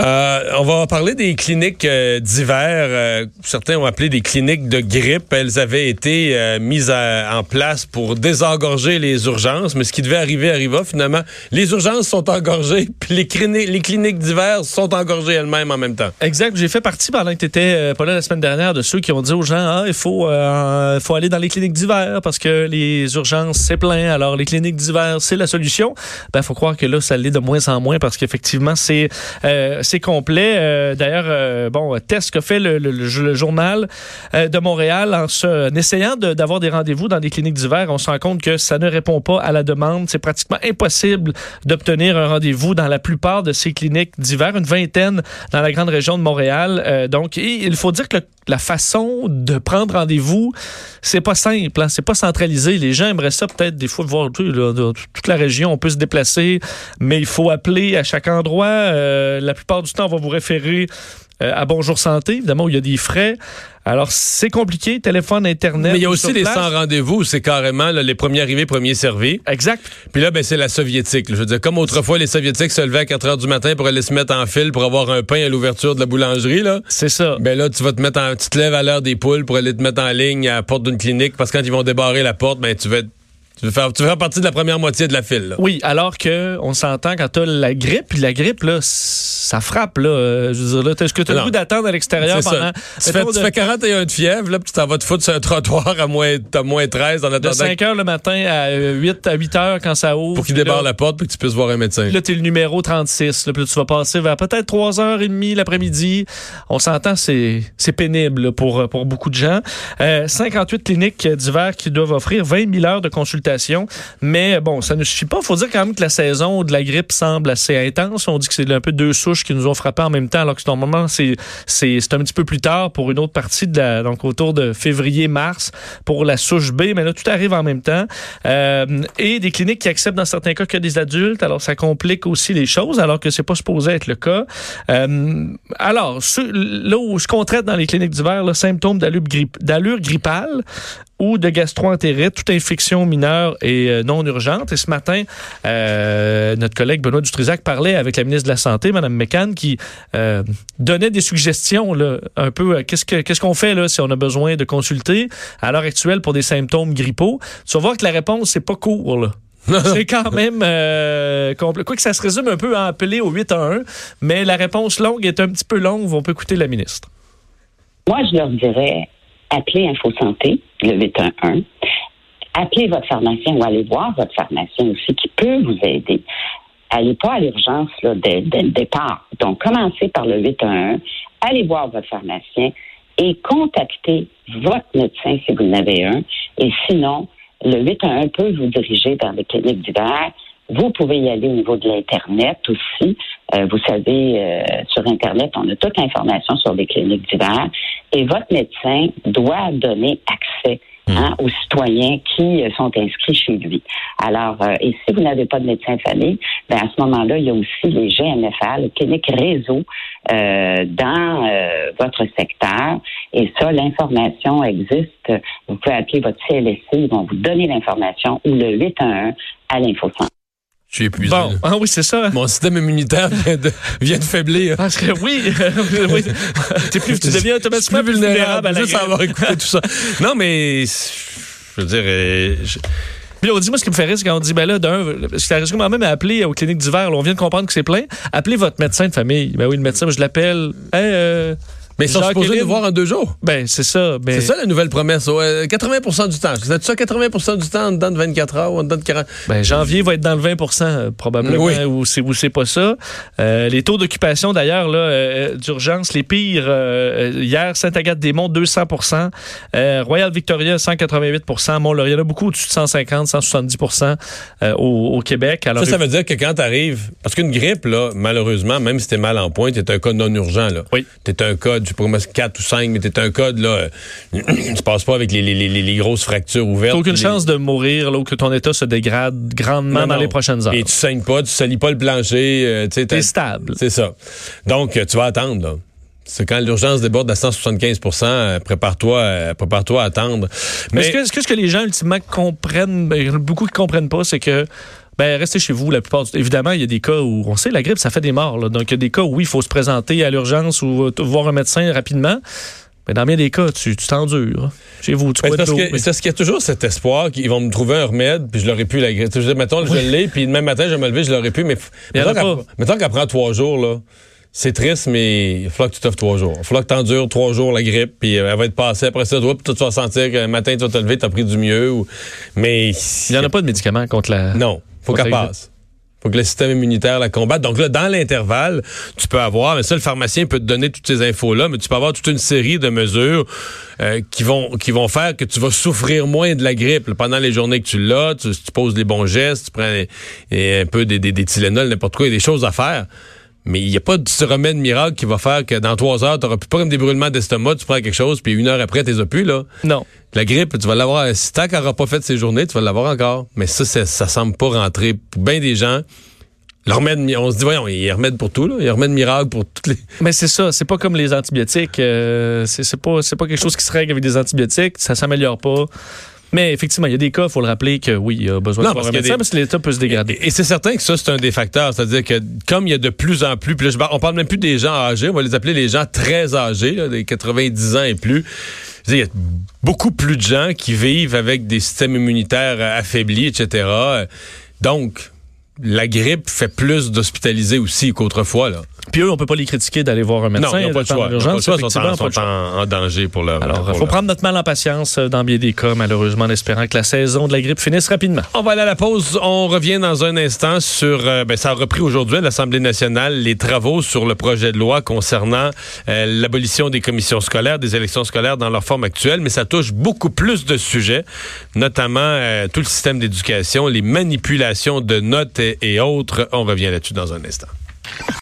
Euh, on va parler des cliniques euh, d'hiver. Euh, certains ont appelé des cliniques de grippe. Elles avaient été mises en place pour désengorger les urgences, mais ce qui devait arriver arriva finalement. Les urgences sont engorgées, puis les, cliniques, les cliniques d'hiver sont engorgées elles-mêmes en même temps. Exact. J'ai fait partie pendant que tu étais pas là la semaine dernière de ceux qui ont dit aux gens ah, il faut, faut aller dans les cliniques d'hiver parce que les urgences c'est plein. Alors les cliniques d'hiver c'est la solution. Ben faut croire que là ça l'est de moins en moins parce qu'effectivement c'est c'est complet. Euh, d'ailleurs, euh, bon, test que fait le, journal euh, de Montréal en, essayant d'avoir des rendez-vous dans des cliniques d'hiver. On se rend compte que ça ne répond pas à la demande. C'est pratiquement impossible d'obtenir un rendez-vous dans la plupart de ces cliniques d'hiver, une vingtaine dans la grande région de Montréal. donc, il faut dire que la façon de prendre rendez-vous, c'est pas simple, hein, c'est pas centralisé. Les gens aimeraient ça peut-être des fois voir toute la région, on peut se déplacer, mais il faut appeler à chaque endroit. la plupart du temps, on va vous référer euh, à Bonjour Santé, évidemment, où il y a des frais. Alors, c'est compliqué, téléphone, Internet. Mais il y a aussi les sans rendez-vous, c'est carrément les premiers arrivés, premiers servis. Exact. Puis là, ben, c'est la soviétique. Je veux dire, comme autrefois, les soviétiques se levaient à 4 heures du matin pour aller se mettre en file pour avoir un pain à l'ouverture de la boulangerie, là. C'est ça. Ben là, tu vas te mettre en, tu te lèves à l'heure des poules pour aller te mettre en ligne à la porte d'une clinique parce que quand ils vont débarrer la porte, ben, tu vas être tu veux, faire, tu veux faire partie de la première moitié de la file. Oui, alors que on s'entend quand tu as la grippe, puis la grippe, là, ça frappe. Là, euh, je veux dire, là, est-ce que tu as le goût d'attendre à l'extérieur pendant... Tu fais, tu fais 41 de fièvre, là, puis tu t'en vas te foutre sur un trottoir à moins, à moins 13 en attendant... De 5 heures le matin à 8 à 8 heures quand ça ouvre. Pour qu'il débarre la porte, puis que tu puisses voir un médecin. Là, tu es le numéro 36. Là, puis tu vas passer vers peut-être 3h30 l'après-midi. On s'entend, c'est pénible pour, pour beaucoup de gens. Euh, 58 cliniques d'hiver qui doivent offrir 20 000 heures de consultation. Mais bon, ça ne suffit pas. Il faut dire quand même que la saison de la grippe semble assez intense. On dit que c'est un peu deux souches qui nous ont frappé en même temps, alors que normalement, c'est, un petit peu plus tard pour une autre partie de la, donc autour de février-mars pour la souche B. Mais là, tout arrive en même temps. Euh, et des cliniques qui acceptent dans certains cas que des adultes. Alors, ça complique aussi les choses, alors que c'est pas supposé être le cas. Euh, alors, là où ce qu'on traite dans les cliniques d'hiver, le symptôme d'allure, d'allure grippale, ou de gastroentérite, toute infection mineure et euh, non urgente. Et ce matin, euh, notre collègue Benoît Dutrisac parlait avec la ministre de la Santé, Mme McCann, qui euh, donnait des suggestions, là, un peu, qu'est-ce qu'on fait là, si on a besoin de consulter à l'heure actuelle pour des symptômes grippaux. Tu vas voir que la réponse, c'est pas court, là. c'est quand même euh, complet. Quoi que ça se résume un peu à appeler au 8 à 1, mais la réponse longue est un petit peu longue. On peut écouter la ministre. Moi, je leur dirais, appelez Info Santé, le 811. Appelez votre pharmacien ou allez voir votre pharmacien aussi qui peut vous aider. Allez pas à l'urgence dès, le départ. Donc, commencez par le 811, allez voir votre pharmacien et contactez votre médecin si vous en avez un. Et sinon, le 811 peut vous diriger vers des cliniques d'hiver. Vous pouvez y aller au niveau de l'Internet aussi. Euh, vous savez, euh, sur Internet, on a toute l'information sur les cliniques d'hiver et votre médecin doit donner accès hmm. hein, aux citoyens qui euh, sont inscrits chez lui. Alors, et si vous n'avez pas de médecin de famille, ben à ce moment-là, il y a aussi les GMFA, le clinique réseau dans votre secteur. Et ça, l'information existe. Vous pouvez appeler votre CLSC, ils vont vous donner l'information ou le 811 à l'infocentre. Je suis épuisé. Bon, ah oui, c'est ça. Mon système immunitaire vient de, vient de faiblir. Parce que oui, oui. plus, tu deviens automatiquement plus vulnérable, à juste avoir écouté tout ça. Non, mais je veux dire, euh, Puis on dit, moi, ce qui me fait rire, c'est quand on dit, ben là, d'un, parce que risque même à appeler aux cliniques d'hiver, on vient de comprendre que c'est plein. Appelez votre médecin de famille. Ben oui, le médecin, je l'appelle. Hey, euh, mais ils sont supposés nous voir en deux jours. Ben, c'est ça. C'est ça la nouvelle promesse. 80 du temps. C'est ça 80% du temps en dedans de 24 heures ou en dedans de 40 Ben, janvier va être dans le 20% euh, probablement, oui. ou c'est, c'est pas ça. Euh, les taux d'occupation, d'ailleurs, là, euh, d'urgence, les pires. hier, Sainte-Agathe-des-Monts, 200% Royal Victoria, 188% Mont-Laurier, il y en a beaucoup au-dessus de 150, 170 au, au, Québec. Alors, ça, ça veut dire que quand tu arrives... Parce qu'une grippe, là, malheureusement, même si t'es mal en point, t'es un cas non urgent. Là. Oui. T'es un cas je sais pas 4 ou 5, mais t'es un code, là, euh, tu passes pas avec les, les, les, grosses fractures ouvertes. T'as aucune chance de mourir, là, ou que ton état se dégrade grandement dans les prochaines heures. Et tu saignes pas, tu salis pas le plancher. Euh, T'es stable. C'est ça. Donc, euh, tu vas attendre, là. C'est quand l'urgence déborde à 175% prépare-toi prépare-toi à attendre. Mais ce que, ce que les gens ultimement comprennent, ben, beaucoup qui comprennent pas, c'est que ben restez chez vous la plupart du temps. Évidemment, il y a des cas où on sait la grippe, ça fait des morts. là. Donc il y a des cas où oui, il faut se présenter à l'urgence ou euh, voir un médecin rapidement. Mais dans bien des cas, tu t'endures. Chez vous, tu de parce mais- parce qu'il y a toujours cet espoir qu'ils vont me trouver un remède, puis je l'aurais pu la grippe. Je dis, mettons, je l'ai, puis demain matin, je vais me lever, je l'aurais pu, mais mettons qu'elle- prend trois jours, là. C'est triste, mais il falloir que tu t'offres trois jours. Il falloir que tu endures trois jours la grippe, puis euh, elle va être passée après ça, toi, tu vas sentir que le matin, tu vas te lever, tu as pris du mieux. ou- Mais Il n'y en a pas de médicaments contre la. non, faut qu'elle passe. Faut que le système immunitaire la combatte. Donc là, dans l'intervalle, tu peux avoir, mais ça, le pharmacien peut te donner toutes ces infos-là, mais tu peux avoir toute une série de mesures euh, qui vont qui vont faire que tu vas souffrir moins de la grippe là, pendant les journées que tu l'as. Tu, tu poses les bons gestes, tu prends et un peu des, des, des Tylenol, n'importe quoi, il y a des choses à faire. Mais il n'y a pas de ce remède miracle qui va faire que dans trois heures, tu n'auras plus pas comme des brûlements d'estomac, tu prends quelque chose, puis une heure après, as plus, là. Non. La grippe, tu vas l'avoir. Si tant qu'elle n'aura pas fait ses journées, tu vas l'avoir encore. Mais ça, ça, ça semble pas rentrer pour bien des gens. Le remède, on se dit, voyons, il y a remède pour tout, là. Il y a remède miracle pour toutes les. Mais c'est ça, c'est pas comme les antibiotiques. euh, c'est pas, c'est pas quelque chose qui se règle avec des antibiotiques, ça s'améliore pas. Mais effectivement, il y a des cas, il faut le rappeler, que oui, il y a besoin Non, de parce médecin des- parce que l'état peut se dégrader. Et, et c'est certain que ça, c'est un des facteurs. C'est-à-dire que comme il y a de plus en plus, par- on parle même plus des gens âgés, on va les appeler les gens très âgés, là, des 90 ans et plus. Il y a beaucoup plus de gens qui vivent avec des systèmes immunitaires affaiblis, etc. Donc, la grippe fait plus d'hospitalisés aussi qu'autrefois. Là. Puis eux, on peut pas les critiquer d'aller voir un médecin. non, ils n'ont pas. Ils n'ont l'urgence, pas le choix, ils sont, en, sont danger pour leur Alors, il faut leur- prendre notre mal en patience euh, dans bien des cas, malheureusement, en espérant que la saison de la grippe finisse rapidement. On va aller à la pause. On revient dans un instant sur. euh, ben, ça a repris aujourd'hui à l'Assemblée nationale les travaux sur le projet de loi concernant euh, l'abolition des commissions scolaires, des élections scolaires dans leur forme actuelle, mais ça touche beaucoup plus de sujets, notamment euh, tout le système d'éducation, les manipulations de notes et, et autres. On revient là-dessus dans un instant.